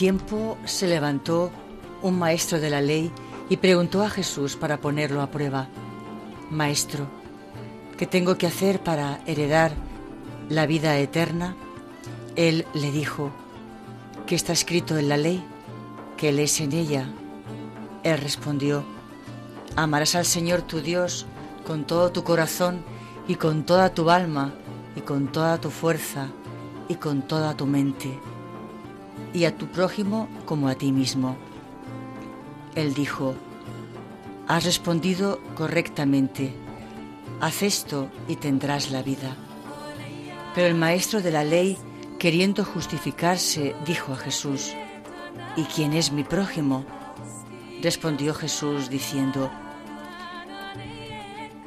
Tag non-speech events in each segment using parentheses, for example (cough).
Tiempo se levantó un maestro de la ley y preguntó a Jesús para ponerlo a prueba, Maestro, ¿qué tengo que hacer para heredar la vida eterna? Él le dijo, ¿qué está escrito en la ley? ¿Qué lees en ella? Él respondió, Amarás al Señor tu Dios con todo tu corazón y con toda tu alma y con toda tu fuerza y con toda tu mente y a tu prójimo como a ti mismo. Él dijo, Has respondido correctamente, haz esto y tendrás la vida. Pero el maestro de la ley, queriendo justificarse, dijo a Jesús, ¿Y quién es mi prójimo? Respondió Jesús diciendo,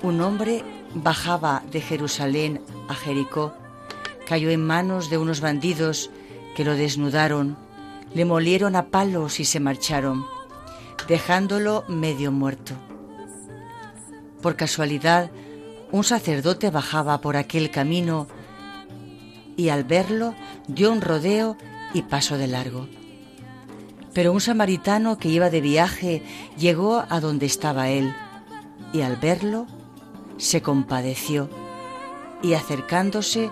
Un hombre bajaba de Jerusalén a Jericó, cayó en manos de unos bandidos que lo desnudaron, le molieron a palos y se marcharon, dejándolo medio muerto. Por casualidad, un sacerdote bajaba por aquel camino y al verlo dio un rodeo y pasó de largo. Pero un samaritano que iba de viaje llegó a donde estaba él y al verlo se compadeció y acercándose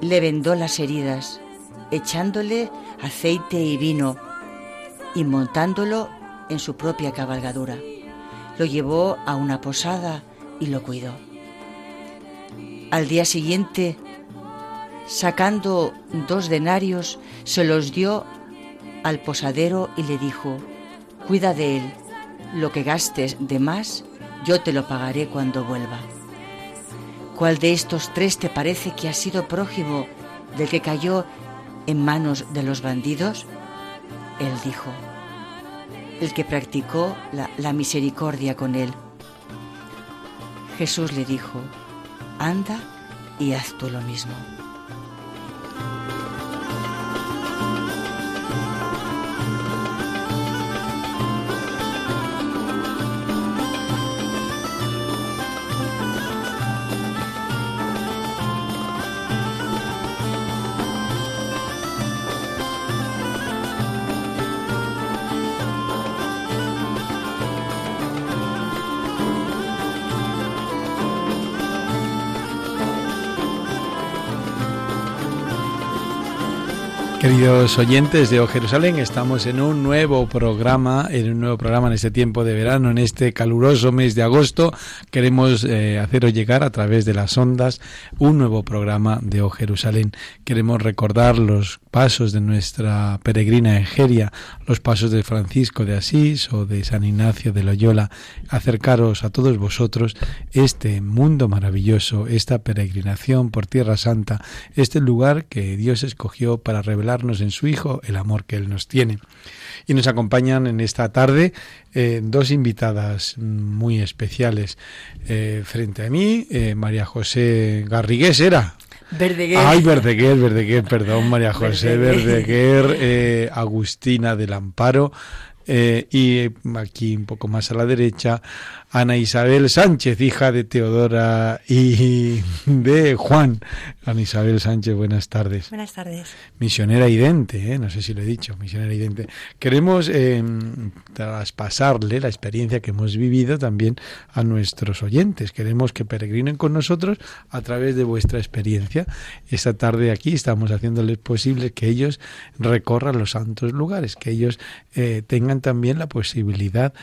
le vendó las heridas, echándole aceite y vino y montándolo en su propia cabalgadura. Lo llevó a una posada y lo cuidó. Al día siguiente, sacando dos denarios, se los dio al posadero y le dijo, cuida de él, lo que gastes de más, yo te lo pagaré cuando vuelva. ¿Cuál de estos tres te parece que ha sido prójimo del que cayó en manos de los bandidos? Él dijo, el que practicó la, misericordia con él. Jesús le dijo, anda y haz tú lo mismo. Queridos oyentes de O Jerusalén, estamos en un nuevo programa, en un nuevo programa en este tiempo de verano, en este caluroso mes de agosto. Queremos eh, haceros llegar a través de las ondas un nuevo programa de O Jerusalén. Queremos recordar los pasos de nuestra peregrina Egeria, los pasos de Francisco de Asís o de San Ignacio de Loyola. Acercaros a todos vosotros este mundo maravilloso, esta peregrinación por Tierra Santa, este lugar que Dios escogió para revelar en su Hijo el amor que Él nos tiene. Y nos acompañan en esta tarde eh, dos invitadas muy especiales. Eh, frente a mí, eh, María José Garrigués era. Verdeguer. Ay, Verdeguer, Verdeguer, perdón, María José Verdeguer, Agustina del Amparo, y aquí un poco más a la derecha, Ana Isabel Sánchez, hija de Teodora y de Juan. Ana Isabel Sánchez, buenas tardes. Buenas tardes. Misionera idente, ¿eh? no sé si lo he dicho, misionera idente. Queremos eh, traspasarle la experiencia que hemos vivido también a nuestros oyentes. Queremos que peregrinen con nosotros a través de vuestra experiencia. Esta tarde aquí estamos haciéndoles posible que ellos recorran los santos lugares, que ellos eh, tengan también la posibilidad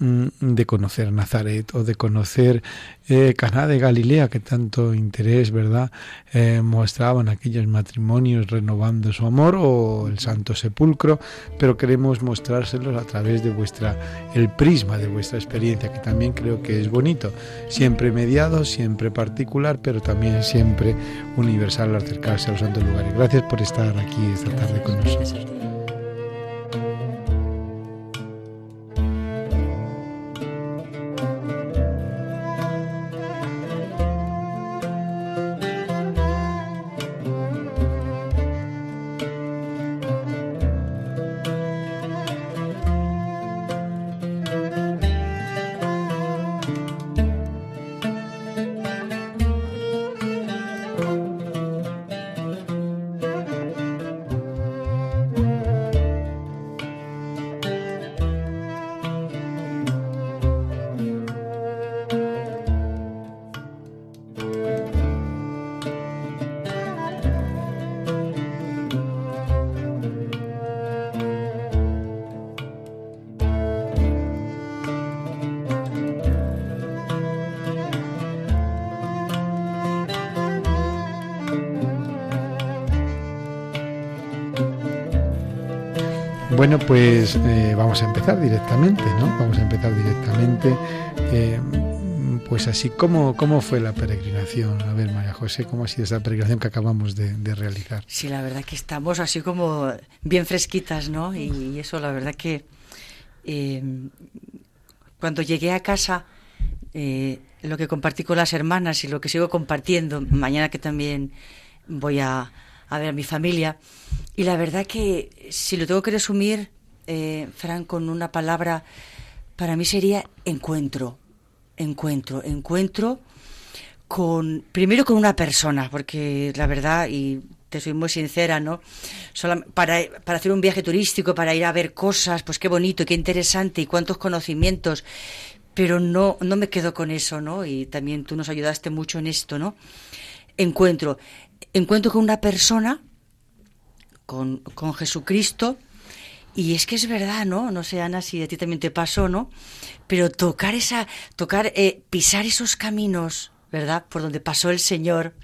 de conocer Nazaret o de conocer eh, Caná de Galilea, que tanto interés, ¿verdad?, eh, mostraban aquellos matrimonios renovando su amor o el Santo Sepulcro, pero queremos mostrárselos a través de vuestra, el prisma de vuestra experiencia, que también creo que es bonito, siempre mediado, siempre particular, pero también siempre universal al acercarse a los santos lugares. Gracias por estar aquí esta tarde con nosotros. Empezar directamente, ¿no? Vamos a empezar directamente. Eh, pues así, ¿cómo, ¿cómo fue la peregrinación? A ver, María José, ¿cómo ha sido esa peregrinación que acabamos de, realizar? Sí, la verdad que estamos así como bien fresquitas, ¿no? Y, eso, la verdad que eh, cuando llegué a casa, lo que compartí con las hermanas y lo que sigo compartiendo, mañana que también voy a, a ver a mi familia. Y la verdad que si lo tengo que resumir, eh, Fran, con una palabra, para mí sería encuentro, encuentro, encuentro con, primero con una persona, porque la verdad, y te soy muy sincera, ¿no? para, para hacer un viaje turístico, para ir a ver cosas, pues qué bonito, qué interesante y cuántos conocimientos, pero no, no me quedo con eso, ¿no? Y también tú nos ayudaste mucho en esto, ¿no? Encuentro encuentro con una persona, con, con Jesucristo, y es que es verdad, ¿no? No sé, Ana, si a ti también te pasó, ¿no? Pero tocar esa, tocar, eh, pisar esos caminos, ¿verdad? Por donde pasó el Señor,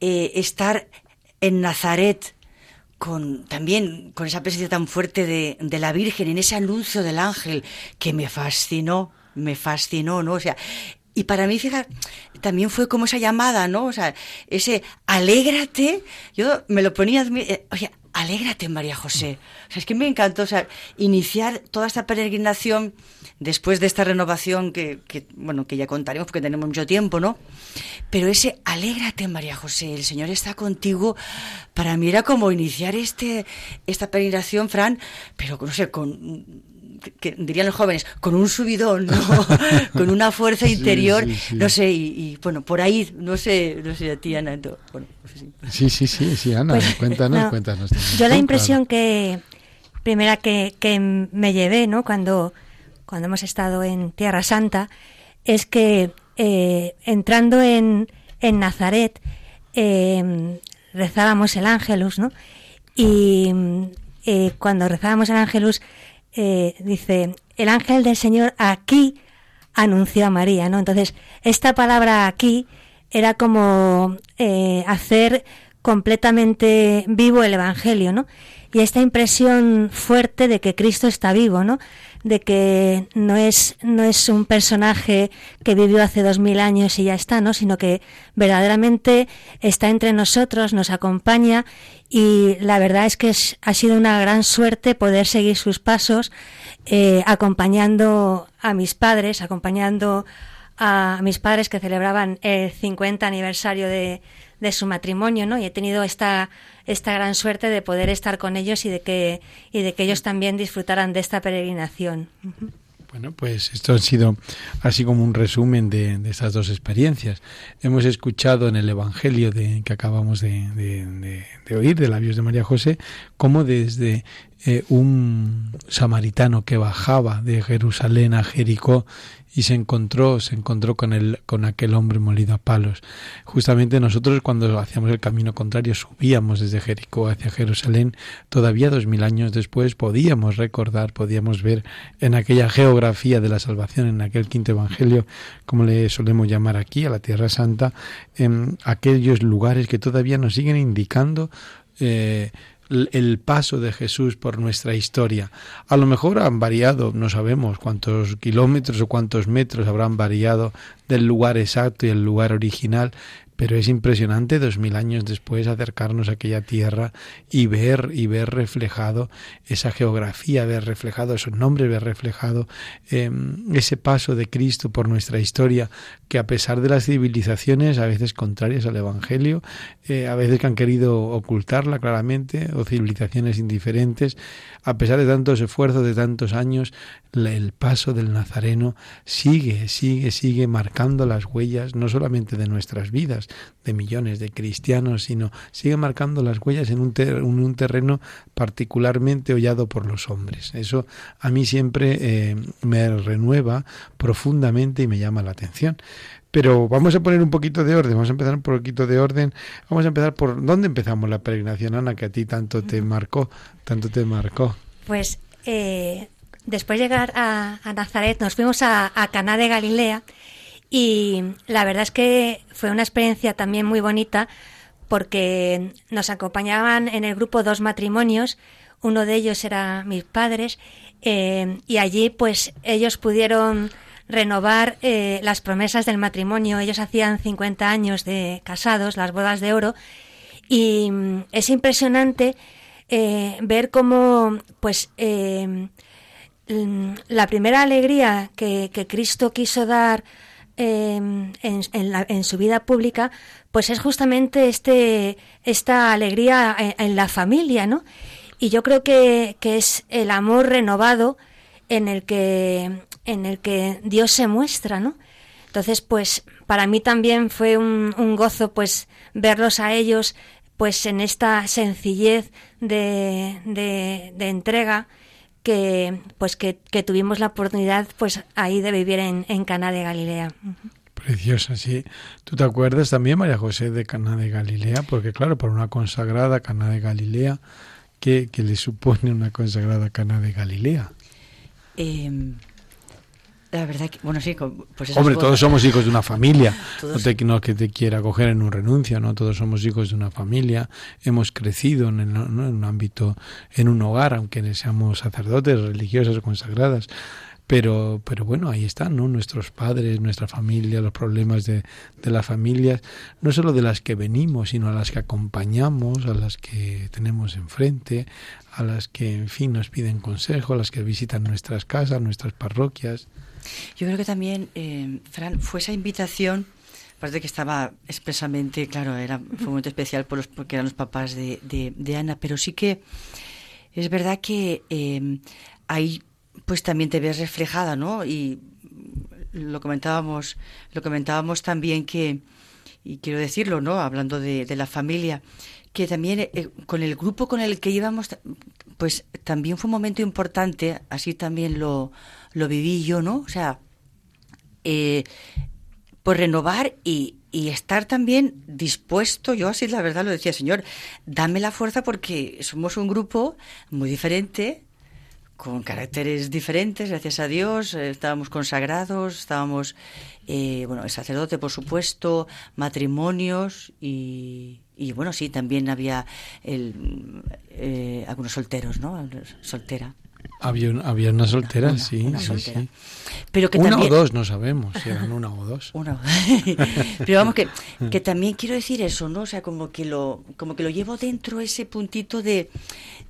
eh, estar en Nazaret, con también con esa presencia tan fuerte de, de, la Virgen, en ese anuncio del ángel, que me fascinó, me fascinó, ¿no? O sea, y para mí, fíjate, también fue como esa llamada, ¿no? O sea, ese alégrate, yo me lo ponía, eh, oye, alégrate, María José. O sea, es que me encantó, o sea, iniciar toda esta peregrinación después de esta renovación que, bueno, que ya contaremos porque tenemos mucho tiempo, ¿no? Pero ese alégrate, María José, el Señor está contigo, para mí era como iniciar este, esta peregrinación, Fran, pero no sé, con que dirían los jóvenes, con un subidón, (laughs) con una fuerza interior, no sé, y, bueno, por ahí, no sé, no sé a ti, Ana. Bueno, sí. sí, sí, sí, Ana, pues, cuéntanos, cuéntanos. Yo la impresión que, primera que, que me llevé, ¿no? Cuando, cuando hemos estado en Tierra Santa, es que eh, entrando en, en Nazaret, eh, rezábamos el Ángelus, ¿no? Y eh, cuando rezábamos el Ángelus, eh, dice, el ángel del Señor aquí anunció a María, ¿no? Entonces, esta palabra aquí era como eh, hacer completamente vivo el Evangelio, ¿no? Y esta impresión fuerte de que Cristo está vivo, ¿no? De que no es, no es un personaje que vivió hace dos mil años y ya está, ¿no? Sino que verdaderamente está entre nosotros, nos acompaña y la verdad es que ha sido una gran suerte poder seguir sus pasos eh, acompañando a mis padres, acompañando a mis padres que celebraban el 50 aniversario de, de su matrimonio, ¿no? Y he tenido esta, esta gran suerte de poder estar con ellos y de que, y de que ellos también disfrutaran de esta peregrinación. Bueno, pues esto ha sido así como un resumen de, de estas dos experiencias. Hemos escuchado en el Evangelio de, que acabamos de, oír, de labios de María José, cómo desde eh, un samaritano que bajaba de Jerusalén a Jericó y se encontró, se encontró con el, con aquel hombre molido a palos. Justamente nosotros cuando hacíamos el camino contrario, subíamos desde Jericó hacia Jerusalén, todavía dos mil años después podíamos recordar, podíamos ver en aquella geografía de la salvación, en aquel quinto evangelio, como le solemos llamar aquí, a la Tierra Santa, en aquellos lugares que todavía nos siguen indicando eh, el paso de Jesús por nuestra historia. A lo mejor han variado, no sabemos cuántos kilómetros o cuántos metros habrán variado del lugar exacto y el lugar original, pero es impresionante dos mil años después acercarnos a aquella tierra y ver y ver reflejado esa geografía, ver reflejado esos nombres, ver reflejado em, ese paso de Cristo por nuestra historia, que a pesar de las civilizaciones a veces contrarias al Evangelio, eh, a veces que han querido ocultarla claramente, o civilizaciones indiferentes, a pesar de tantos esfuerzos, de tantos años, el paso del Nazareno sigue, sigue, sigue marcando las huellas no solamente de nuestras vidas, de millones de cristianos, sino sigue marcando las huellas en un, un terreno particularmente hollado por los hombres. Eso a mí siempre eh, me renueva profundamente y me llama la atención. Pero vamos a poner un poquito de orden, vamos a empezar un poquito de orden. Vamos a empezar por dónde empezamos la peregrinación, Ana, que a ti tanto te marcó, tanto te marcó. Pues eh, después de llegar a, Nazaret, nos fuimos a, a, Caná de Galilea y la verdad es que fue una experiencia también muy bonita porque nos acompañaban en el grupo dos matrimonios, uno de ellos era mis padres eh, y allí pues ellos pudieron renovar eh, las promesas del matrimonio. Ellos hacían 50 años de casados, las bodas de oro, y mm, es impresionante eh, ver cómo, pues, eh, mm, la primera alegría que, Cristo quiso dar en, en, su vida pública, pues es justamente este, esta alegría en, la familia, ¿no? Y yo creo que es el amor renovado en el que en el que Dios se muestra, ¿no? Entonces, pues para mí también fue un, gozo, pues verlos a ellos, pues en esta sencillez de, de, entrega que, pues que, tuvimos la oportunidad, pues ahí de vivir en, en Cana de Galilea. Preciosa, sí. ¿Tú te acuerdas también, María José, de Cana de Galilea? Porque claro, por una consagrada Cana de Galilea, ¿qué, le supone una consagrada Cana de Galilea? Eh, la verdad que, bueno, sí, pues Hombre, todos somos hijos de una familia. (laughs) No, te, no que te quiera coger en un renuncio, ¿no? Todos somos hijos de una familia. Hemos crecido en, en un ámbito, en un hogar, aunque seamos sacerdotes, religiosas o consagradas. Pero, pero bueno, ahí están, ¿no? Nuestros padres, nuestra familia, los problemas de, de las familias, no solo de las que venimos, sino a las que acompañamos, a las que tenemos enfrente, a las que, en fin, nos piden consejo, a las que visitan nuestras casas, nuestras parroquias. Yo creo que también, eh, Fran, fue esa invitación, aparte que estaba expresamente, claro, era, fue un momento especial por los, porque eran los papás de, Ana, pero sí que es verdad que eh, ahí pues también te ves reflejada, ¿no? Y lo comentábamos, lo comentábamos también que, y quiero decirlo, ¿no? Hablando de, de la familia, que también eh, con el grupo con el que íbamos, pues también fue un momento importante, así también lo, lo viví yo, ¿no? O sea, eh, por renovar y, y, estar también dispuesto, yo así la verdad lo decía, Señor, dame la fuerza porque somos un grupo muy diferente, con caracteres diferentes, gracias a Dios, eh, estábamos consagrados, estábamos, eh, bueno, el sacerdote, por supuesto, matrimonios y, y bueno, sí, también había el, eh, algunos solteros, ¿no? Soltera. Había, había una soltera, sí, sí, Pero que una o dos, no sabemos si eran una o dos. (laughs) Una. (laughs) Pero vamos que, que también quiero decir eso, ¿no? O sea, como que lo, como que lo llevo dentro ese puntito de,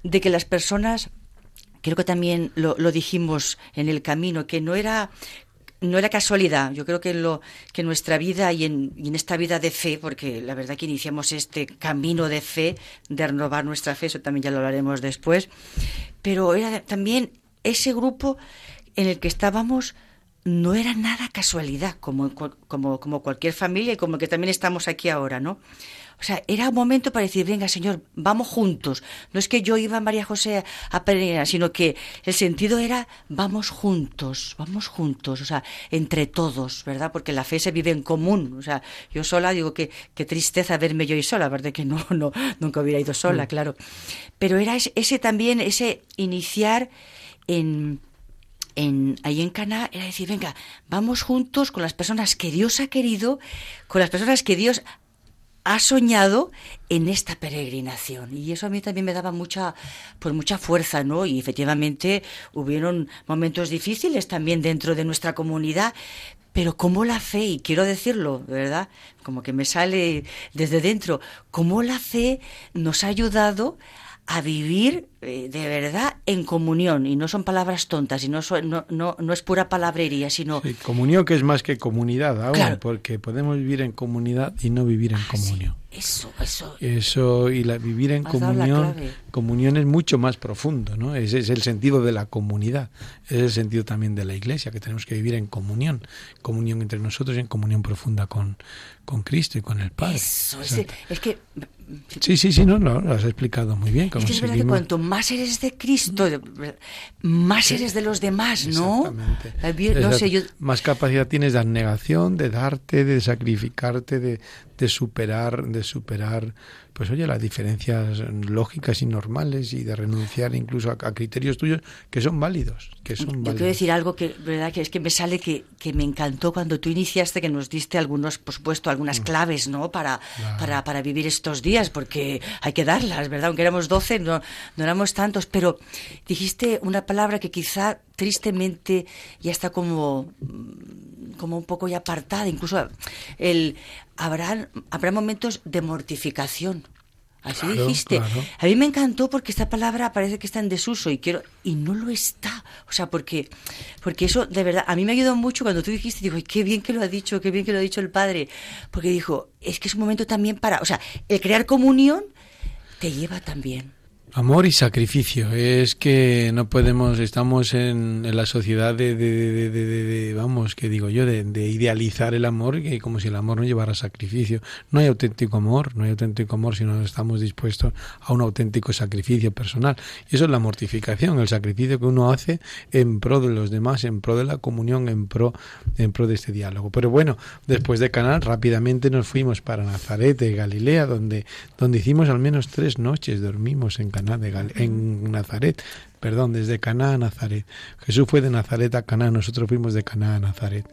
de que las personas creo que también lo, lo, dijimos en el camino, que no era no era casualidad. Yo creo que en, lo, que nuestra vida y en, y en, esta vida de fe, porque la verdad que iniciamos este camino de fe, de renovar nuestra fe, eso también ya lo hablaremos después, pero era también ese grupo en el que estábamos no era nada casualidad, como, como, como cualquier familia y como que también estamos aquí ahora, ¿no? O sea, era un momento para decir, venga, Señor, vamos juntos. No es que yo iba a María José a peregrinar, sino que el sentido era, vamos juntos, vamos juntos, o sea, entre todos, ¿verdad? Porque la fe se vive en común. O sea, yo sola digo que qué tristeza verme yo y sola, ¿verdad? Que no, no, nunca hubiera ido sola, mm. claro. Pero era ese, también, ese iniciar en en, ahí en Cana era decir, venga, vamos juntos con las personas que Dios ha querido, con las personas que Dios ha soñado en esta peregrinación. Y eso a mí también me daba mucha pues mucha fuerza no y efectivamente hubieron momentos difíciles también dentro de nuestra comunidad pero como la fe y quiero decirlo verdad como que me sale desde dentro. Cómo la fe nos ha ayudado a vivir eh, de verdad en comunión y no son palabras tontas y no, no, no, es pura palabrería sino comunión que es más que comunidad aún porque podemos vivir en comunidad y no vivir en ah, comunión eso eso. Eso y la vivir en comunión comunión es mucho más profundo no ese es el sentido de la comunidad es el sentido también de la iglesia que tenemos que vivir en comunión comunión entre nosotros y en comunión profunda con con Cristo y con el Padre. Eso, es, es que Sí, sí, sí, no, lo, has explicado muy bien. Es que es que cuanto más eres de Cristo, más eres de los demás, ¿no? Exactamente. Más capacidad tienes de abnegación, de darte, de sacrificarte, de, de superar, de superar pues oye, las diferencias lógicas y normales y de renunciar incluso a, criterios tuyos que son válidos, que son Yo quiero decir algo que, verdad, que es que me sale que, que, me encantó cuando tú iniciaste, que nos diste algunos, por supuesto, algunas mm. claves, ¿no? Para, para, para vivir estos días, porque hay que darlas, ¿verdad? Aunque éramos doce, no, no éramos tantos, pero dijiste una palabra que quizá tristemente ya está como como un poco ya apartada, incluso el habrá, habrá momentos de mortificación. Así dijiste. A mí me encantó porque esta palabra parece que está en desuso y quiero y no lo está. O sea, porque porque eso de verdad a mí me ayudó mucho cuando tú dijiste, digo, qué bien que lo ha dicho, qué bien que lo ha dicho el padre, porque dijo, es que es un momento también para, o sea, el crear comunión te lleva también Amor y sacrificio. Es que no podemos, estamos en, la sociedad de, de, de, vamos, que digo yo, de, idealizar el amor, y como si el amor no llevara sacrificio. No hay auténtico amor, no hay auténtico amor si no estamos dispuestos a un auténtico sacrificio personal. Y eso es la mortificación, el sacrificio que uno hace en pro de los demás, en pro de la comunión, en pro, en pro de este diálogo. Pero bueno, después de Canal, rápidamente nos fuimos para Nazaret de Galilea, donde, donde hicimos al menos tres noches, dormimos en Canal en Nazaret, perdón, desde Caná a Nazaret. Jesús fue de Nazaret a Caná, nosotros fuimos de Caná a Nazaret.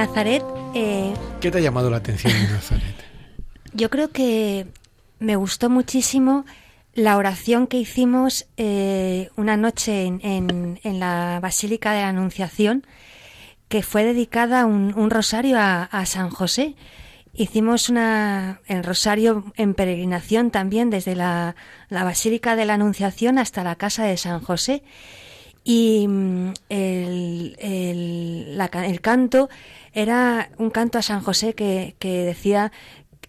Nazaret... Eh, ¿Qué te ha llamado la atención en Nazaret? (laughs) Yo creo que me gustó muchísimo la oración que hicimos eh, una noche en, en, la Basílica de la Anunciación, que fue dedicada un, un rosario a, a, San José. Hicimos una, el rosario en peregrinación también desde la, la Basílica de la Anunciación hasta la casa de San José. Y mm, el, el, la, el canto era un canto a San José que, decía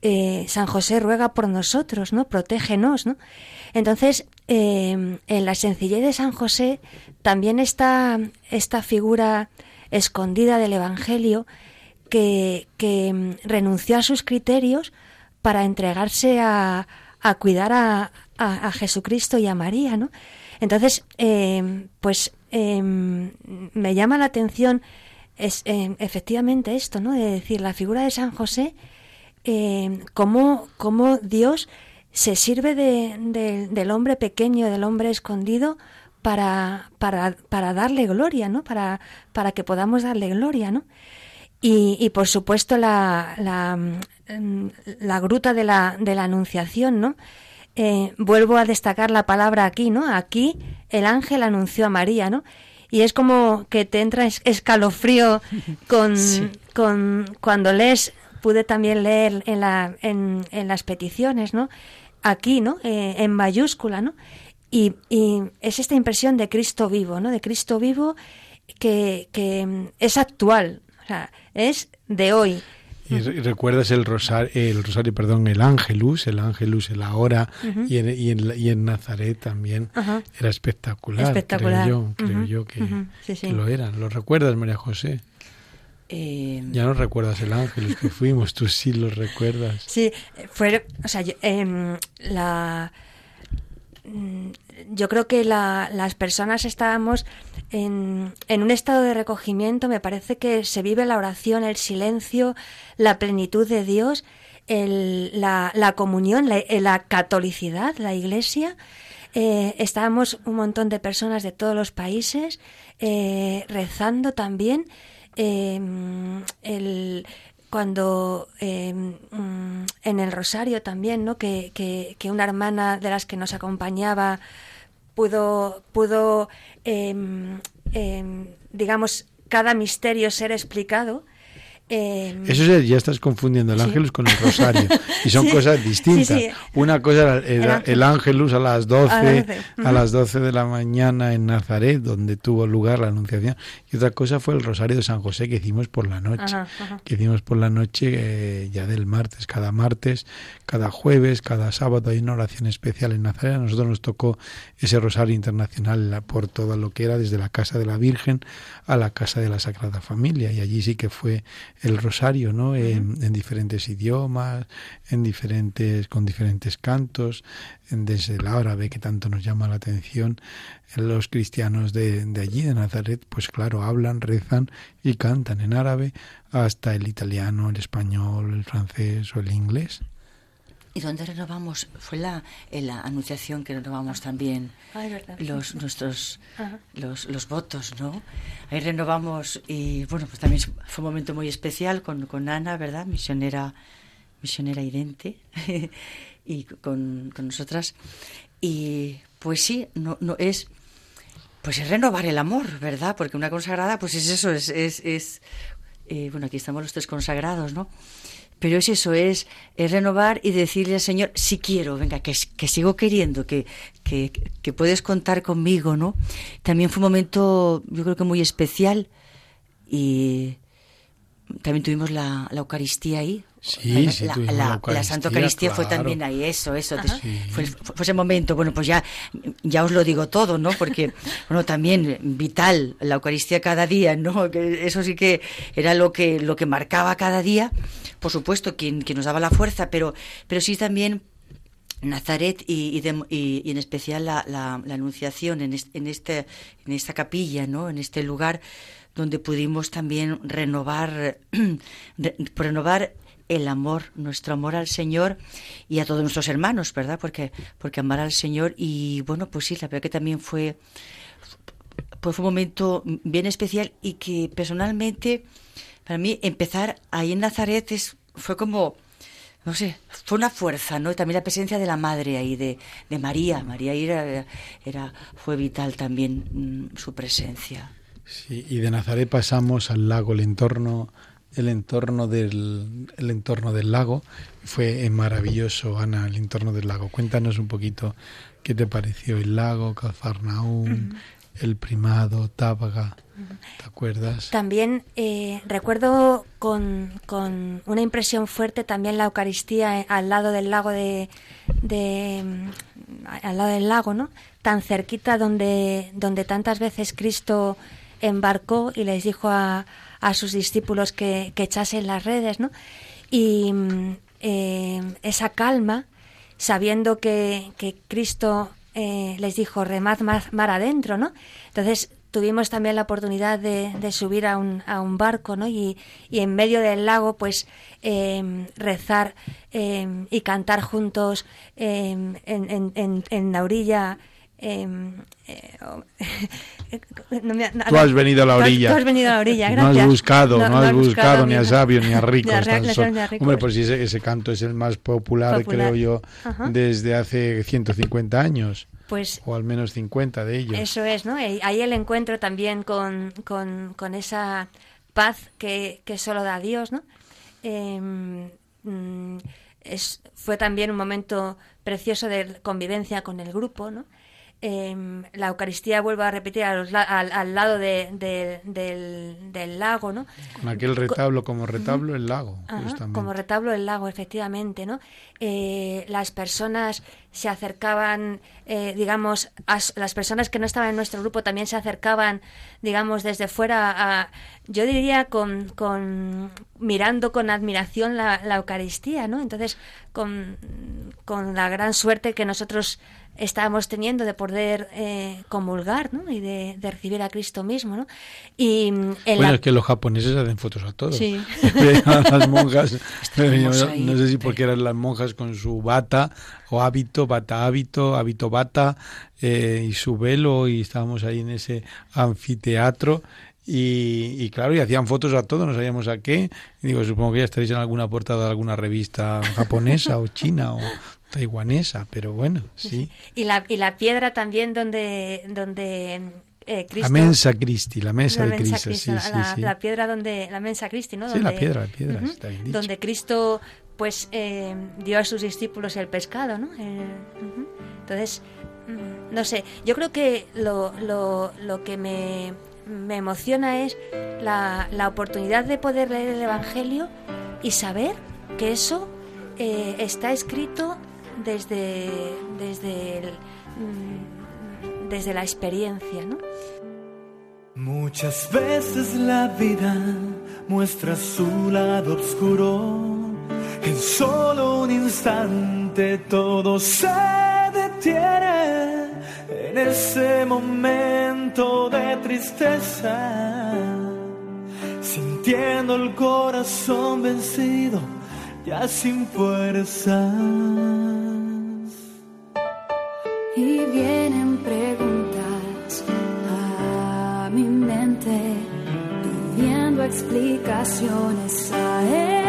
eh, San José ruega por nosotros, ¿no? Protégenos, ¿no? Entonces, eh, en la sencillez de San José también está esta figura escondida del Evangelio que, mm, renunció a sus criterios para entregarse a, a cuidar a, a, Jesucristo y a María, ¿no? Entonces, eh, pues me llama la atención es, efectivamente esto, ¿no? De decir, la figura de San José eh, cómo, Dios se sirve de, del hombre pequeño, del hombre escondido, para, para, para darle gloria, ¿no? Para, para que podamos darle gloria, ¿no? Y, y por supuesto la, la, mm, la, gruta de la, de la Anunciación, ¿no? Eh, vuelvo a destacar la palabra aquí, ¿no? Aquí el ángel anunció a María, ¿no? Y es como que te entra escalofrío (laughs) con, con cuando lees pude también leer en, la, en, en las peticiones, ¿no? Aquí, ¿no? Eh, en mayúscula, ¿no? Y, y, es esta impresión de Cristo vivo, ¿no? De Cristo vivo que, que es actual, o sea, es de hoy. Y recuerdas el rosario, el rosario, perdón, el ángelus, el ángelus, el ahora, y, en, y, en, y, en, Nazaret también era espectacular, espectacular. creo yo, creo yo que, que, lo era. ¿Lo recuerdas, María José? Eh, ya no recuerdas el ángel que fuimos, tú sí lo recuerdas. Sí, fue, o sea, yo, em, la, yo creo que la, las personas estábamos en, en, un estado de recogimiento, me parece que se vive la oración, el silencio, la plenitud de Dios, la, la, comunión, la, la, catolicidad, la iglesia. Eh, estábamos un montón de personas de todos los países eh, rezando también el, cuando em, mm, en el rosario también, ¿no? Que, que, una hermana de las que nos acompañaba pudo, pudo em, digamos, cada misterio ser explicado Em, Eso ya estás confundiendo el ángelus con el rosario y son (laughs) cosas distintas. Una cosa era el, ángelus. a las 12, a, las 12 de la mañana en Nazaret, donde tuvo lugar la anunciación, y otra cosa fue el rosario de San José que hicimos por la noche, que hicimos por la noche eh, ya del martes, cada martes, cada jueves, cada sábado. Hay una oración especial en Nazaret. A nosotros nos tocó ese rosario internacional por todo lo que era desde la casa de la Virgen a la casa de la Sagrada Familia y allí sí que fue el rosario, ¿no? En, diferentes idiomas, en diferentes, con diferentes cantos, desde el árabe que tanto nos llama la atención. Los cristianos de, de allí, de Nazaret, pues claro, hablan, rezan y cantan en árabe hasta el italiano, el español, el francés o el inglés. ¿Y dónde renovamos? Fue la, en la anunciación que renovamos también los (laughs) nuestros los, los, votos, ¿no? Ahí renovamos y bueno, pues también fue un momento muy especial con, con Ana, ¿verdad? Misionera, misionera idente (laughs) y con, con, nosotras. Y pues sí, no, no es pues es renovar el amor, ¿verdad? Porque una consagrada, pues es eso, es, es, es eh, bueno, aquí estamos los tres consagrados, ¿no? Pero es eso, es, renovar y decirle al Señor, si quiero, venga, que, que sigo queriendo, que, que, que, puedes contar conmigo, ¿no? También fue un momento, yo creo que muy especial y también tuvimos la Eucaristía ahí, Sí, sí, la, la, Santa Eucaristía fue también ahí, eso, eso. Fue, ese momento, bueno, pues ya, ya os lo digo todo, ¿no? Porque, (laughs) bueno, también vital, la Eucaristía cada día, ¿no? Que eso sí que era lo que, lo que marcaba cada día, por supuesto, quien, quien nos daba la fuerza, pero, pero sí también Nazaret y, y, en especial la, la, anunciación en, en, este, en esta capilla, ¿no? En este lugar donde pudimos también renovar, (clears throat) renovar el amor, nuestro amor al Señor y a todos nuestros hermanos, ¿verdad? Porque, porque amar al Señor y bueno, pues sí, la verdad que también fue pues fue un momento bien especial y que personalmente, para mí, empezar ahí en Nazaret es, fue como, no sé, fue una fuerza, ¿no? También la presencia de la madre ahí, de, de María. María era, era, fue vital también mm, su presencia. Sí, y de Nazaret pasamos al lago, el entorno, el entorno del, el entorno del lago. Fue maravilloso, Ana, el entorno del lago. Cuéntanos un poquito qué te pareció el lago, Cafarnaúm, el primado, Tábaga. ¿Te acuerdas? También eh, recuerdo con, con, una impresión fuerte también la Eucaristía eh, al lado del lago de, de, mm, al lado del lago, ¿no? Tan cerquita donde donde tantas veces Cristo embarcó y les dijo a, a sus discípulos que, que, echasen las redes, ¿no? Y eh, esa calma, sabiendo que, que Cristo eh, les dijo remad mar, mar, adentro, ¿no? Entonces tuvimos también la oportunidad de, de subir a un, a un, barco, ¿no? Y, y, en medio del lago, pues eh, rezar eh, y cantar juntos en, en, en, la orilla eh, eh, (laughs) no me, tú has venido a la orilla. Tú has, venido a la orilla, gracias. No has buscado, no, no has buscado, buscado ni a sabio ni a rico. Hombre, pues ese, ese, canto es el más popular, popular. creo yo, Ajá. desde hace 150 años. Pues, o al menos 50 de ellos. Eso es, ¿no? Ahí el encuentro también con, con, con esa paz que, que, solo da Dios, ¿no? Eh, es, fue también un momento precioso de convivencia con el grupo, ¿no? Eh, la Eucaristía vuelvo a repetir a los, al, al, lado de, de, del, del, lago, ¿no? Con aquel retablo como retablo el lago, Ajá, como retablo el lago, efectivamente, ¿no? Eh, las personas se acercaban, eh, digamos, a, las personas que no estaban en nuestro grupo también se acercaban, digamos, desde fuera, a, yo diría, con, con mirando con admiración la, la Eucaristía, ¿no? Entonces, con, con la gran suerte que nosotros estábamos teniendo de poder eh, comulgar ¿no? y de, de, recibir a Cristo mismo. ¿no? Y mm, bueno, la... es que los japoneses hacen fotos a todos. Sí. (laughs) las monjas, (laughs) no, sé si porque eran las monjas con su bata o hábito, bata hábito, hábito bata eh, y su velo y estábamos ahí en ese anfiteatro. Y, y, claro, y hacían fotos a todos, no sabíamos a qué. Y digo, supongo que ya estaréis en alguna portada de alguna revista japonesa o china o taiwanesa, pero bueno, sí. Y la, y la piedra también donde, donde eh, Cristo, la mensa Cristi, la mesa la de Cristo, Cristo sí, la, sí, la, piedra donde, la mensa Cristi, ¿no? Donde, sí, la piedra, la piedra, uh -huh, está bien dicho. Donde Cristo, pues, eh, dio a sus discípulos el pescado, ¿no? Eh, uh -huh. Entonces, mm, no sé, yo creo que lo, lo, lo que me, me emociona es la, la oportunidad de poder leer el Evangelio y saber que eso eh, está escrito desde, desde, el, mm, desde la experiencia, ¿no? Muchas veces la vida muestra su lado oscuro. En solo un instante todo se detiene en ese momento de tristeza, sintiendo el corazón vencido, ya sin fuerzas. Y vienen preguntas a mi mente pidiendo explicaciones a esta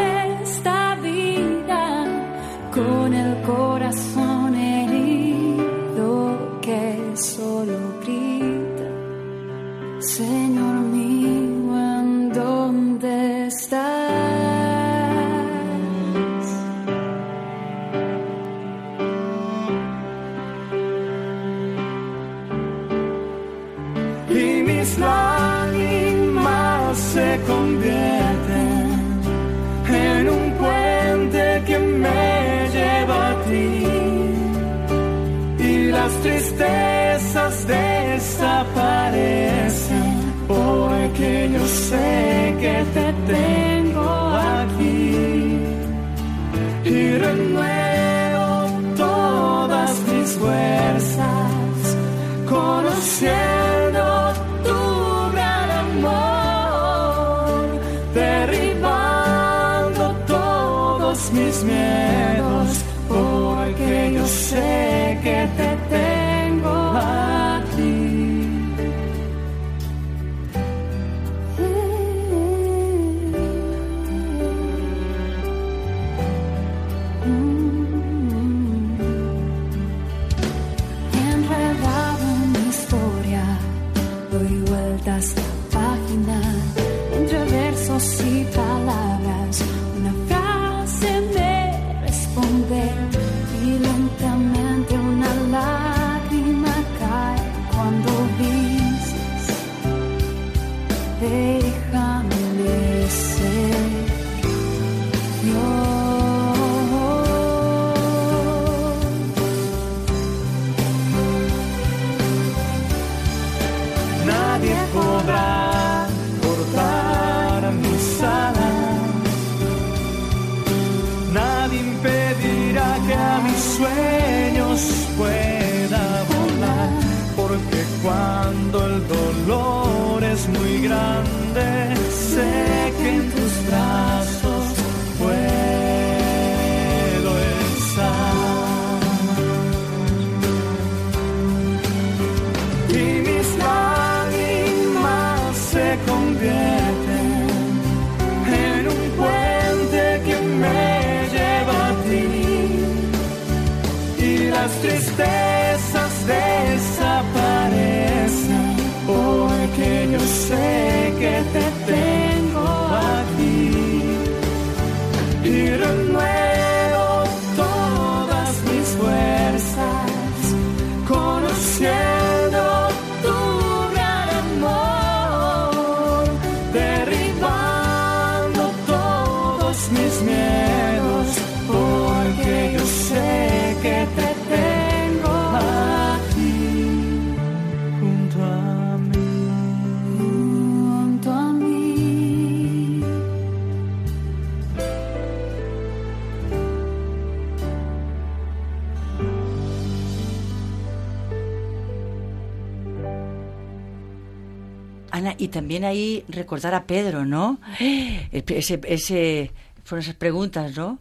Ana, y también ahí recordar a Pedro, ¿no? (gasps) Ese, ese, fueron esas preguntas, ¿no?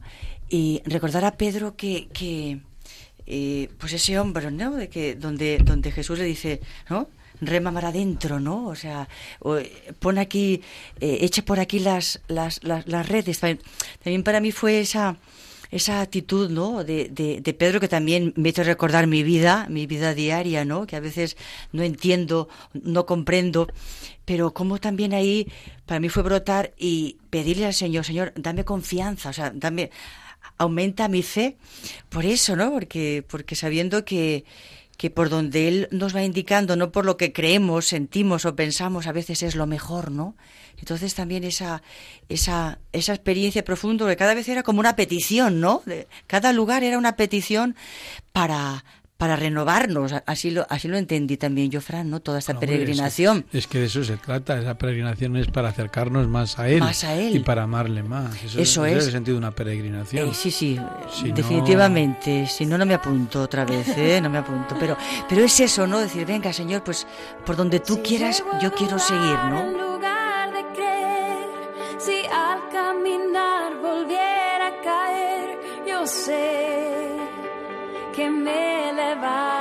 Y recordar a Pedro que, que eh, pues ese hombre, ¿no? De que donde, donde Jesús le dice, ¿no? Rema mar adentro, ¿no? O sea, pon aquí, eh, echa por aquí las, las, las, las redes. También, también para mí fue esa, esa actitud, ¿no? De, de, de Pedro que también me hizo recordar mi vida, mi vida diaria, ¿no? Que a veces no entiendo, no comprendo, pero como también ahí para mí fue brotar y pedirle al Señor, Señor, dame confianza, o sea, dame, aumenta mi fe, por eso, ¿no? Porque, porque sabiendo que, que por donde Él nos va indicando, no por lo que creemos, sentimos o pensamos, a veces es lo mejor, ¿no? Entonces también esa, esa, esa experiencia profunda, que cada vez era como una petición, ¿no? Cada lugar era una petición para, para renovarnos. Así lo, así lo entendí también yo, Fran, ¿no? Toda esta Hombre, peregrinación. Es que, es que de eso se trata. Esa peregrinación es para acercarnos más a Él. Más a Él. Y para amarle más. Eso, Eso ese es. el sentido de una peregrinación. Eh, sí, sí, Si no- definitivamente. Si no, no me apunto otra vez, ¿eh? No me apunto. Pero, pero es eso, ¿no? Decir, venga, Señor, pues por donde tú Si quieras, yo quiero seguir, En ¿no? lugar de creer, si al caminar volviera a caer, yo sé que me levantaré.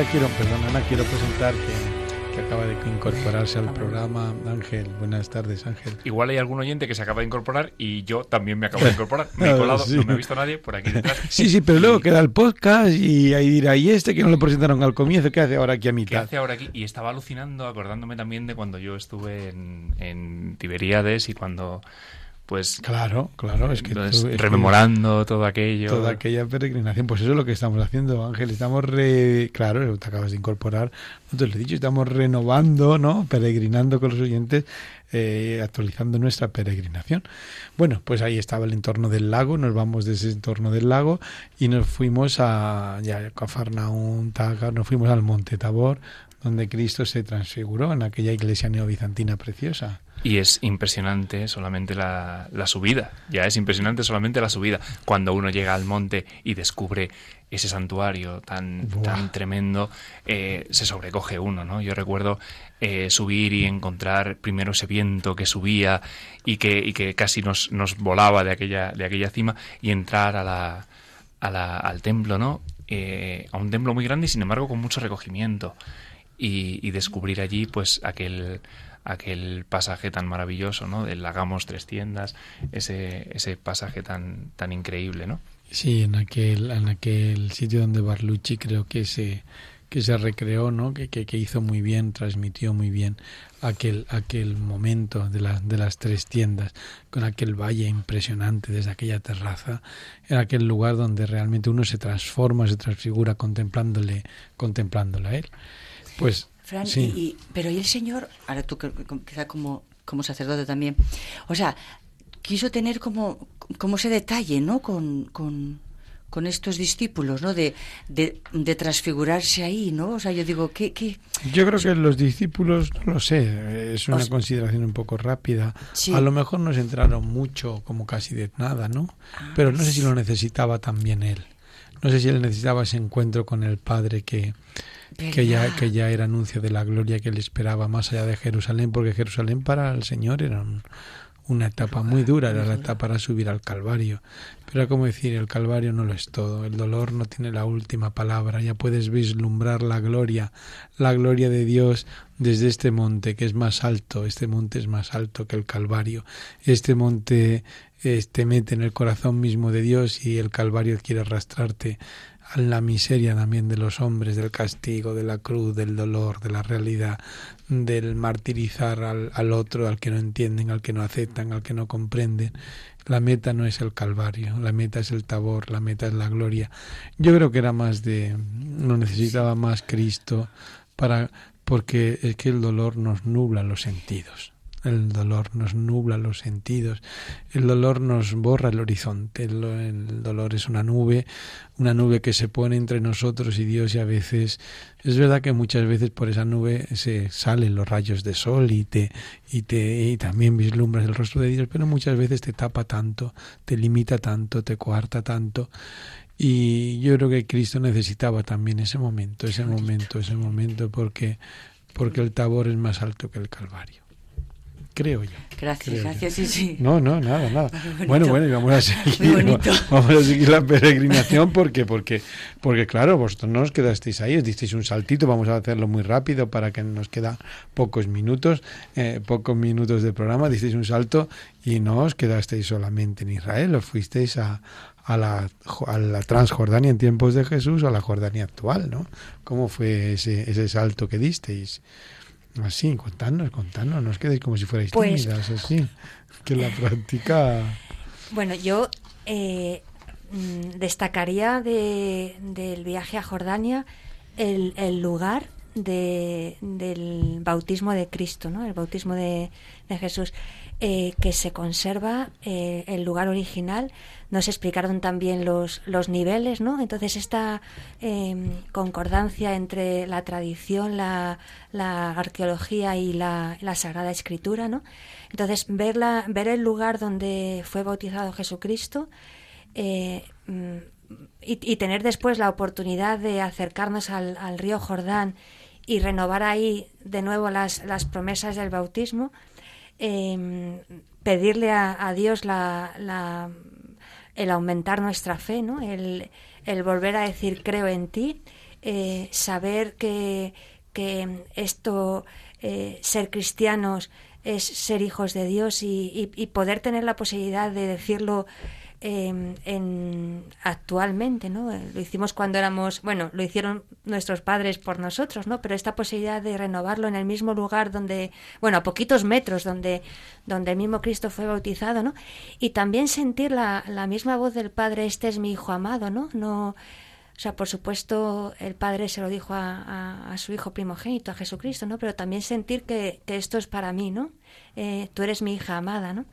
Ahora quiero, perdón, Ana, quiero presentar que que acaba de incorporarse al programa. Ángel, buenas tardes, Ángel. Igual hay algún oyente que se acaba de incorporar y yo también me acabo de incorporar. (laughs) Me he colado, no me ha visto nadie por aquí detrás. Sí, sí, pero luego queda el podcast y ahí dirá, ¿y este que no lo presentaron al comienzo? ¿Qué hace ahora aquí a mitad? ¿Qué hace ahora aquí? Y estaba alucinando, acordándome también de cuando yo estuve en, en Tiberíades y cuando pues claro, claro, es que rememorando todo aquello, toda aquella peregrinación, pues eso es lo que estamos haciendo, Ángel, estamos re, claro, te acabas de incorporar, no te lo he dicho, estamos renovando, ¿no? Peregrinando con los oyentes, eh, actualizando nuestra peregrinación. Bueno, pues ahí estaba el entorno del lago, nos vamos de ese entorno del lago y nos fuimos a ya Cafarnaún, Taga, nos fuimos al Monte Tabor, donde Cristo se transfiguró en aquella iglesia neobizantina preciosa. Y es impresionante solamente la, la, subida, ya es impresionante solamente la subida. Cuando uno llega al monte y descubre ese santuario tan, tan tremendo, eh, se sobrecoge uno, ¿no? Yo recuerdo eh, subir y encontrar primero ese viento que subía y que, y que casi nos, nos volaba de aquella, de aquella cima y entrar a la, a la, al templo, ¿no? Eh, a un templo muy grande y sin embargo con mucho recogimiento. Y, y descubrir allí pues aquel aquel pasaje tan maravilloso, ¿no? Del hagamos tres tiendas, ese, ese pasaje tan, tan increíble, ¿no? Sí, en aquel, en aquel sitio donde Barlucci creo que se, que se recreó, ¿no? Que, que, hizo muy bien, transmitió muy bien aquel, aquel momento de, la, de las tres tiendas, con aquel valle impresionante desde aquella terraza, en aquel lugar donde realmente uno se transforma, se transfigura contemplándole, contemplándole a él. Pues y, pero ¿y el Señor, ahora tú quizá como, como sacerdote también, o sea, quiso tener como, como ese detalle, ¿no? Con, con, con estos discípulos, ¿no? De, de, transfigurarse ahí, ¿no? O sea, yo digo, ¿qué...? qué? Yo creo que los discípulos, no lo sé, es una consideración un poco rápida. A lo mejor no se entraron mucho, como casi de nada, ¿no? Ah, Pero no sé si lo necesitaba también él. No sé si él necesitaba ese encuentro con el Padre que, que ya, que ya era anuncio de la gloria que le esperaba más allá de Jerusalén, porque Jerusalén para el Señor era una etapa muy dura, era la etapa para subir al Calvario. Pero como decir, el Calvario no lo es todo, el dolor no tiene la última palabra, ya puedes vislumbrar la gloria, la gloria de Dios desde este monte que es más alto, este monte es más alto que el Calvario, este monte te mete en el corazón mismo de Dios y el Calvario quiere arrastrarte a la miseria también de los hombres, del castigo, de la cruz, del dolor, de la realidad, del martirizar al, al, otro, al que no entienden, al que no aceptan, al que no comprenden. La meta no es el Calvario, la meta es el Tabor, la meta es la gloria. Yo creo que era más de, no necesitaba más Cristo para, porque es que el dolor nos nubla los sentidos. El dolor nos nubla los sentidos, el dolor nos borra el horizonte, el, dolor es una nube, una nube que se pone entre nosotros y Dios y a veces es verdad que muchas veces por esa nube se salen los rayos de sol y te y te y también vislumbras el rostro de Dios, pero muchas veces te tapa tanto, te limita tanto, te coarta tanto. Y yo creo que Cristo necesitaba también ese momento, ese momento, ese momento porque porque el Tabor es más alto que el Calvario creo yo. Gracias, gracias, sí, sí. No, no, nada, nada. Bueno, bueno, y vamos a seguir, (laughs) vamos a seguir la peregrinación porque, porque, porque claro, vosotros no os quedasteis ahí, os disteis un saltito, vamos a hacerlo muy rápido para que nos queda pocos minutos, eh, pocos minutos de programa, disteis un salto y no os quedasteis solamente en Israel, os fuisteis a, a la, a la Transjordania en tiempos de Jesús o a la Jordania actual, ¿no? ¿Cómo fue ese, ese salto que disteis? Así, contadnos, contadnos, no os quedéis como si fuerais pues, tímidas, así, que la práctica... (laughs) Bueno, yo eh, mm, destacaría de, del viaje a Jordania el, el lugar de, del bautismo de Cristo, ¿no? el bautismo de, de Jesús, eh, que se conserva eh, el lugar original nos explicaron también los, los niveles, ¿no? Entonces esta em, concordancia entre la tradición, la, la arqueología y la, la, Sagrada Escritura, ¿no? Entonces ver, ver el lugar donde fue bautizado Jesucristo eh, mm, y, tener después la oportunidad de acercarnos al, al, río Jordán y renovar ahí de nuevo las, las promesas del bautismo, em, pedirle a, Dios la, la el aumentar nuestra fe, el, volver a decir creo en ti eh, saber que, esto, eh, ser cristianos, es ser hijos de Dios y, poder tener la posibilidad de decirlo eh, en, actualmente, ¿no? Lo hicimos cuando éramos, bueno, lo hicieron nuestros padres por nosotros, ¿no? Pero esta posibilidad de renovarlo en el mismo lugar donde, bueno, a poquitos metros donde, donde el mismo Cristo fue bautizado, ¿no? Y también sentir la, la misma voz del Padre, este es mi Hijo amado, ¿no? No o sea, por supuesto, el padre se lo dijo a, su hijo primogénito, a Jesucristo, ¿no? Pero también sentir que, esto es para mí, ¿no? Eh, tú eres mi hija amada, ¿no?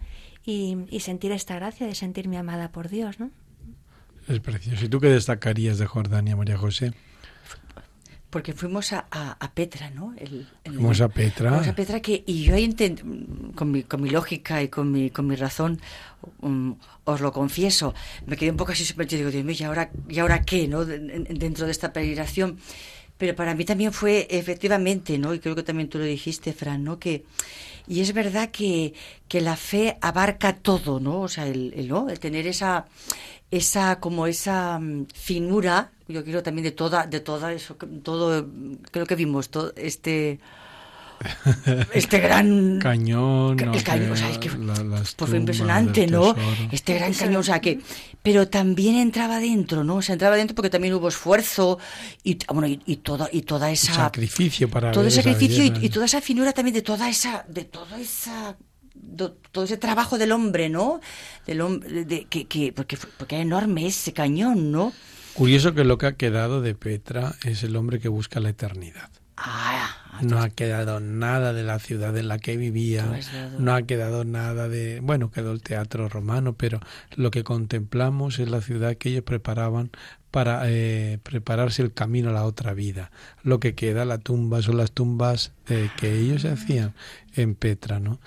Y, y, sentir esta gracia de sentirme amada por Dios, ¿no? Es precioso. ¿Y tú qué destacarías de Jordania, María José? porque fuimos a, Petra, ¿no? El, fuimos a Petra. Fuimos a Petra que, y yo ahí con mi, con mi lógica y con mi, con mi razón, um, os lo confieso, me quedé un poco así yo digo, Dios mío, ¿y ahora, ¿y ahora qué, no? dentro de esta peregrinación. Pero para mí también fue efectivamente, ¿no? Y creo que también tú lo dijiste, Fran, ¿no? Que, y es verdad que, que la fe abarca todo, ¿no? O sea, el, el, ¿no? el tener esa, esa, como esa mm, finura yo quiero también de toda, de toda eso, todo, creo que vimos todo este (laughs) este gran cañón, el cañón, o sea, es que pues fue impresionante, ¿no? Este gran cañón, o sea, que pero también entraba dentro, ¿no? O sea, entraba dentro porque también hubo esfuerzo y bueno, y, toda y toda esa sacrificio para todo ese sacrificio y, toda esa finura también de toda esa de toda esa todo ese trabajo del hombre, ¿no? Del hombre de, que, que porque porque es enorme ese cañón, ¿no? Curioso que lo que ha quedado de Petra es el hombre que busca la eternidad. Ah, no ha quedado nada de la ciudad en la que vivía, no ha quedado nada de, bueno, quedó el teatro romano, pero lo que contemplamos es la ciudad que ellos preparaban para eh, prepararse el camino a la otra vida. Lo que queda, la tumba, son las tumbas eh, que ellos hacían en Petra, ¿no?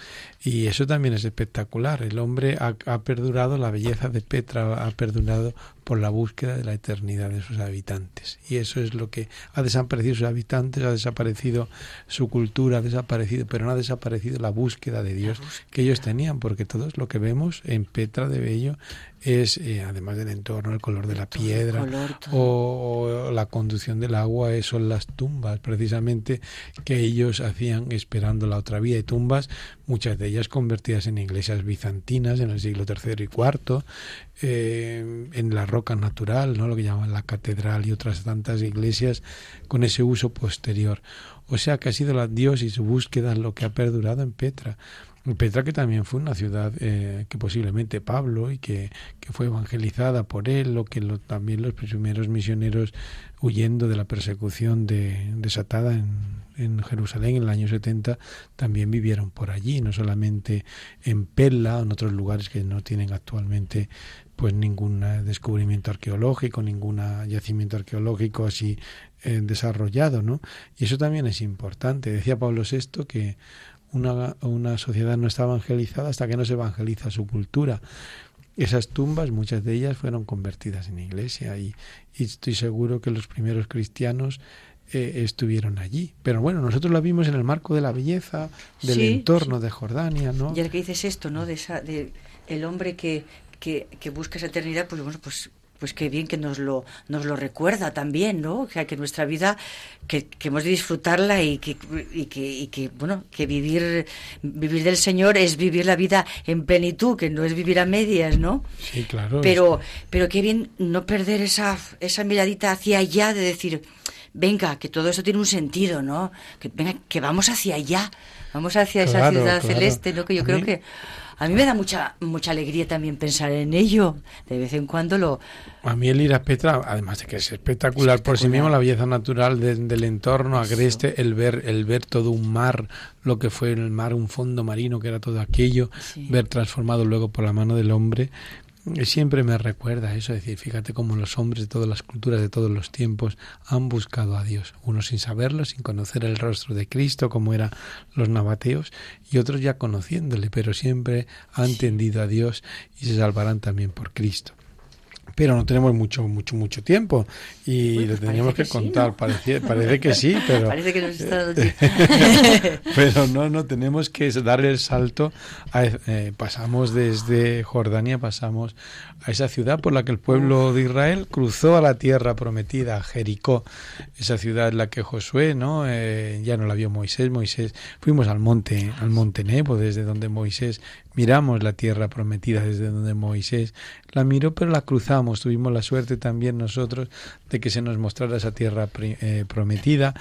Y eso también es espectacular. El hombre ha, perdurado, la belleza de Petra ha perdurado por la búsqueda de la eternidad de sus habitantes. Y eso es lo que ha desaparecido sus habitantes, ha desaparecido su cultura, ha desaparecido, pero no ha desaparecido la búsqueda de Dios que ellos tenían, porque todo lo que vemos en Petra de Bello es, eh, además del entorno, el color de la piedra o, la conducción del agua, eh, son las tumbas, precisamente, que ellos hacían esperando la otra vía. Y tumbas, muchas de ellas convertidas en iglesias bizantinas en el siglo III y IV, eh, en la roca natural, ¿no? lo que llaman la catedral y otras tantas iglesias con ese uso posterior. O sea que ha sido la Dios y su búsqueda lo que ha perdurado en Petra. Petra que también fue una ciudad eh, que posiblemente Pablo y que, que, fue evangelizada por él o que también los primeros misioneros huyendo de la persecución de, desatada en, en, Jerusalén en el año 70 también vivieron por allí, no solamente en Pella o en otros lugares que no tienen actualmente pues ningún descubrimiento arqueológico, ningún yacimiento arqueológico así eh, desarrollado, ¿no? Y eso también es importante. Decía Pablo VI que una, una sociedad no está evangelizada hasta que no se evangeliza su cultura. Esas tumbas, muchas de ellas fueron convertidas en iglesia y, estoy seguro que los primeros cristianos eh, estuvieron allí. Pero bueno, nosotros la vimos en el marco de la belleza, del entorno de Jordania, ¿no? Y el que dices esto, ¿no? De, esa, de el hombre que, que, que busca esa eternidad, pues bueno, pues pues qué bien que nos lo, nos lo recuerda también, ¿no? Que, que nuestra vida, que, que, hemos de disfrutarla y que, y que, y que, bueno, que vivir, vivir del Señor es vivir la vida en plenitud, que no es vivir a medias, ¿no? Sí, claro. Pero, pero qué bien no perder esa, esa miradita hacia allá de decir, venga, que todo eso tiene un sentido, ¿no? Que venga, que vamos hacia allá, vamos hacia esa ciudad celeste, ¿no? Que yo creo que a mí me da mucha mucha alegría también pensar en ello. De vez en cuando lo... A mí el ir a Petra, además de que es espectacular, por sí mismo, la belleza natural del entorno agreste, el ver, el ver todo un mar, lo que fue el mar, un fondo marino que era todo aquello, ver transformado luego por la mano del hombre, siempre me recuerda eso, es decir, fíjate cómo los hombres de todas las culturas, de todos los tiempos, han buscado a Dios, unos sin saberlo, sin conocer el rostro de Cristo, como eran los nabateos, y otros ya conociéndole, pero siempre han tendido a Dios y se salvarán también por Cristo. Pero no tenemos mucho, mucho, mucho tiempo y Uy, lo pues tendríamos que, sí, contar. ¿no? Parece, parece que sí, (laughs) pero, Parece que nos está dando- (laughs) pero no, no, tenemos que dar el salto. a- eh, pasamos desde Jordania, pasamos a esa ciudad por la que el pueblo de Israel cruzó a la tierra prometida, Jericó, esa ciudad en la que Josué, ¿no? Eh, ya no la vio Moisés, Moisés, fuimos al monte, al monte Nebo, desde donde Moisés miramos la tierra prometida, desde donde Moisés la miró, pero la cruzamos, tuvimos la suerte también nosotros de que se nos mostrara esa tierra eh, prometida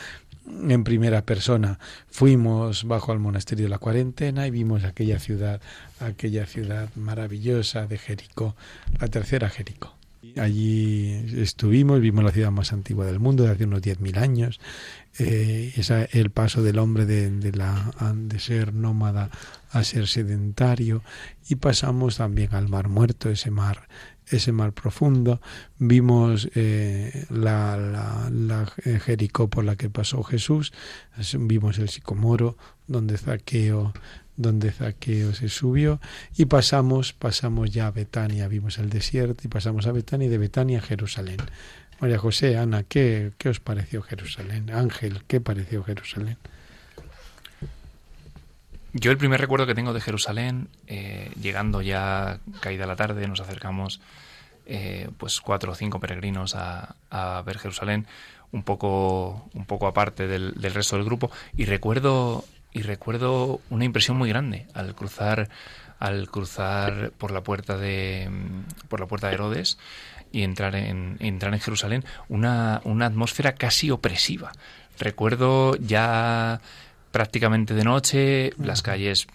en primera persona. Fuimos bajo al monasterio de la cuarentena y vimos aquella ciudad, aquella ciudad maravillosa de Jericó, la tercera Jericó. Allí estuvimos, vimos la ciudad más antigua del mundo de hace unos 10.000 años. Eh, el paso del hombre de, de, la, de ser nómada a ser sedentario y pasamos también al mar muerto, ese mar ese mar profundo, vimos eh, la, la, la, Jericó por la que pasó Jesús, vimos el sicomoro donde Zaqueo donde Zaqueo se subió y pasamos pasamos ya a Betania, vimos el desierto y pasamos a Betania y de Betania a Jerusalén. María José, Ana, ¿qué, qué os pareció Jerusalén? Ángel, ¿qué pareció Jerusalén? Yo el primer recuerdo que tengo de Jerusalén, eh, llegando ya caída la tarde, nos acercamos eh, pues cuatro o cinco peregrinos a, a, ver Jerusalén, un poco, un poco aparte del, del, resto del grupo, y recuerdo, y recuerdo una impresión muy grande al cruzar, al cruzar por la puerta de por la puerta de Herodes y entrar en, entrar en Jerusalén, una, una atmósfera casi opresiva. Recuerdo ya prácticamente de noche, las calles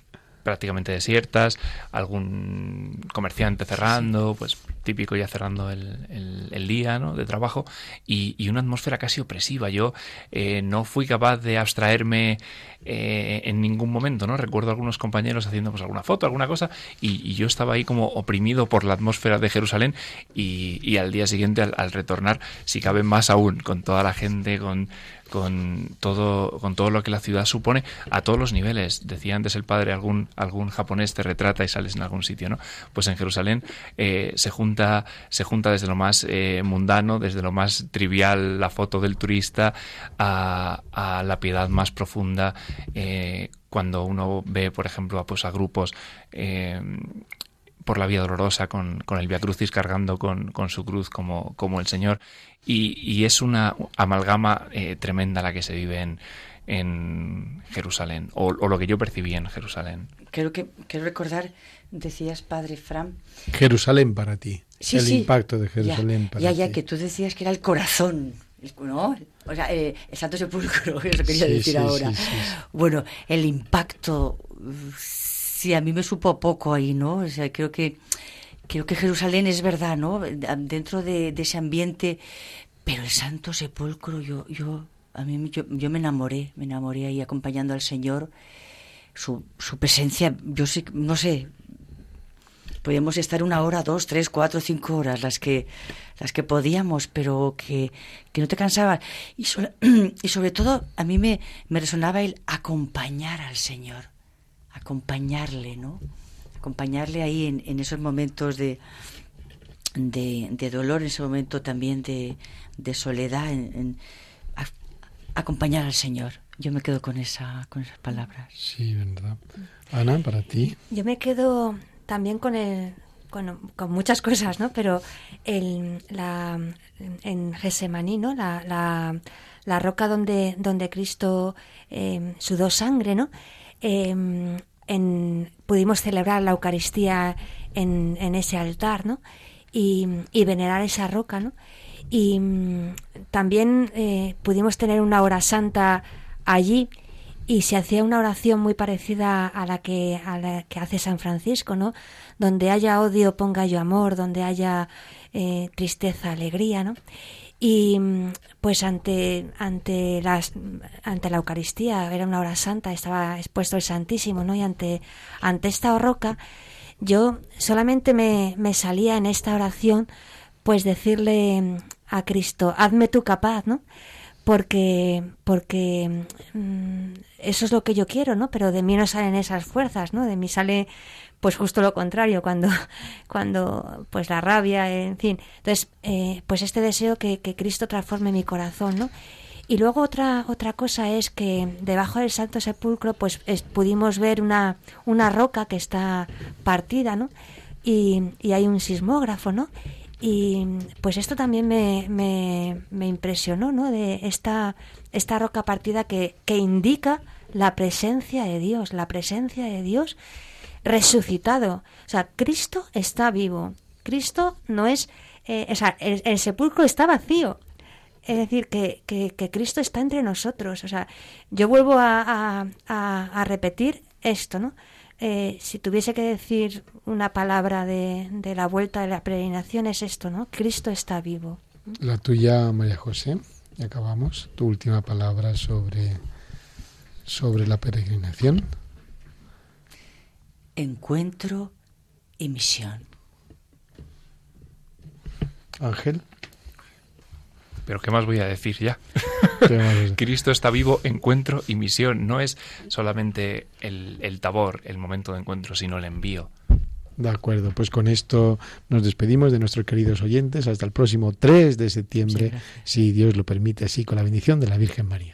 prácticamente desiertas, algún comerciante cerrando, pues típico ya cerrando el, el, día ¿no? de trabajo, y, y, una atmósfera casi opresiva. Yo eh, no fui capaz de abstraerme eh, en ningún momento, ¿no? Recuerdo a algunos compañeros haciendo pues alguna foto, alguna cosa, y, y yo estaba ahí como oprimido por la atmósfera de Jerusalén, y, y al día siguiente, al, al, retornar, si cabe más aún, con toda la gente, con con todo con todo lo que la ciudad supone a todos los niveles decía antes el padre algún algún japonés te retrata y sales en algún sitio no pues en Jerusalén eh, se junta se junta desde lo más eh, mundano desde lo más trivial la foto del turista a, a la piedad más profunda eh, cuando uno ve por ejemplo a, pues a grupos por la vía dolorosa con, con el Via Crucis cargando con, con, su cruz como, como el Señor. Y, y es una amalgama eh, tremenda la que se vive en, en Jerusalén, o, o, lo que yo percibí en Jerusalén. Creo que quiero recordar, decías, padre Fran. Jerusalén para ti. Sí, el sí. impacto de Jerusalén ya, para ya, ti. Ya, que tú decías que era el corazón. ¿No? O sea, eh, el Santo Sepulcro, (laughs) eso quería Sí, decir sí, ahora. sí, sí, sí. Bueno, el impacto sí, a mí me supo poco ahí, ¿no? O sea, creo que creo que Jerusalén es verdad, ¿no? Dentro de, ese ambiente, pero el Santo Sepulcro, yo, yo, a mí, yo, yo me enamoré, me enamoré ahí acompañando al Señor, su, su presencia, yo sé, no sé, podíamos estar una hora, dos, tres, cuatro, cinco horas, las que, las que podíamos, pero que, que no te cansabas. Y, (clears throat) y sobre todo, a mí me, me resonaba el acompañar al Señor acompañarle, ¿no? Acompañarle ahí en, en esos momentos de, de, de, dolor, en ese momento también de, de soledad, en, en a, acompañar al Señor. Yo me quedo con esa con esas palabras. Sí, verdad. Ana, para ti. Yo me quedo también con el con, con muchas cosas, ¿no? Pero el, la, en Gesemaní, ¿no? La, la, la, roca donde, donde Cristo eh, sudó sangre, ¿no? Eh, en, pudimos celebrar la Eucaristía en, en ese altar, ¿no? Y, y, venerar esa roca, ¿no? Y mm, también eh, pudimos tener una hora santa allí y se hacía una oración muy parecida a la que a la que hace San Francisco, ¿no? Donde haya odio ponga yo amor, donde haya eh, tristeza alegría, ¿no? Y pues ante ante las ante la Eucaristía era una hora santa estaba expuesto el Santísimo no y ante ante esta roca yo solamente me, me salía en esta oración pues decirle a Cristo hazme tú capaz no porque porque mm, eso es lo que yo quiero, ¿no? Pero de mí no salen esas fuerzas, ¿no? De mí sale pues justo lo contrario, cuando, (laughs) cuando pues la rabia, en fin. Entonces, eh, pues este deseo que, que Cristo transforme mi corazón, ¿no? Y luego otra otra cosa es que debajo del Santo Sepulcro pues pudimos ver una, una roca que está partida, ¿no? Y, y hay un sismógrafo, ¿no? Y pues esto también me, me, me, impresionó, ¿no? De esta, esta roca partida que, que indica la presencia de Dios, la presencia de Dios resucitado. O sea, Cristo está vivo. Cristo no es... Eh, o sea, el, sepulcro está vacío. Es decir, que, que, que, Cristo está entre nosotros. O sea, yo vuelvo a, a, a, a repetir esto, ¿no? Eh, si tuviese que decir una palabra de, de, la vuelta de la peregrinación es esto, ¿no? Cristo está vivo. La tuya, María José, y acabamos. Tu última palabra sobre, sobre la peregrinación. Encuentro y misión. Ángel. Pero ¿qué más voy a decir ya? (laughs) Cristo está vivo, encuentro y misión. No es solamente el, el, tabor, el momento de encuentro, sino el envío. De acuerdo, pues con esto nos despedimos de nuestros queridos oyentes hasta el próximo 3 de septiembre, sí, si Dios lo permite, así con la bendición de la Virgen María.